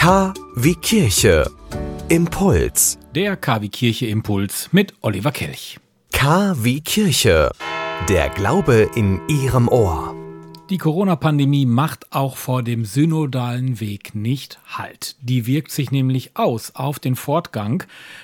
K wie Kirche. Impuls. Der KW Kirche Impuls mit Oliver Kelch. K wie Kirche. Der Glaube in Ihrem Ohr. Die Corona-Pandemie macht auch vor dem synodalen Weg nicht Halt. Die wirkt sich nämlich aus auf den Fortgang,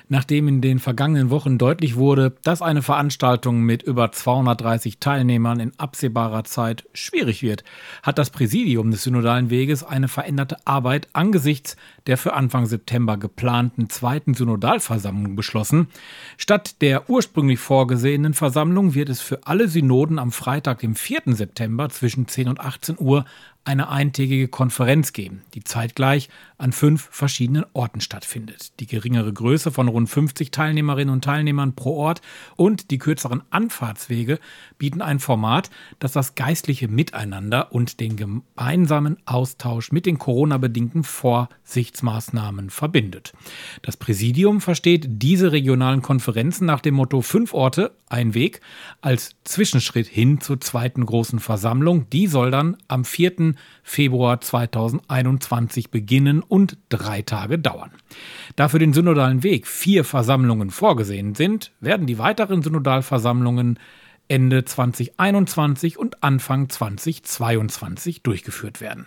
nachdem in den vergangenen Wochen deutlich wurde, dass eine Veranstaltung mit über 230 Teilnehmern in absehbarer Zeit schwierig wird, hat das Präsidium des synodalen Weges eine veränderte Arbeit angesichts der für Anfang September geplanten zweiten Synodalversammlung beschlossen. Statt der ursprünglich vorgesehenen Versammlung wird es für alle Synoden am Freitag, dem 4. September zwischen 10 und 18 Uhr eine eintägige Konferenz geben, die zeitgleich an fünf verschiedenen Orten stattfindet. Die geringere Größe von rund 50 Teilnehmerinnen und Teilnehmern pro Ort und die kürzeren Anfahrtswege bieten ein Format, das das geistliche Miteinander und den gemeinsamen Austausch mit den Corona-bedingten Vorsichtsmaßnahmen verbindet. Das Präsidium versteht diese regionalen Konferenzen nach dem Motto Fünf Orte, ein Weg als Zwischenschritt hin zur zweiten großen Versammlung. Die soll dann am 4. Februar 2021 beginnen und drei Tage dauern. Da für den synodalen Weg vier Versammlungen vorgesehen sind, werden die weiteren Synodalversammlungen Ende 2021 und Anfang 2022 durchgeführt werden.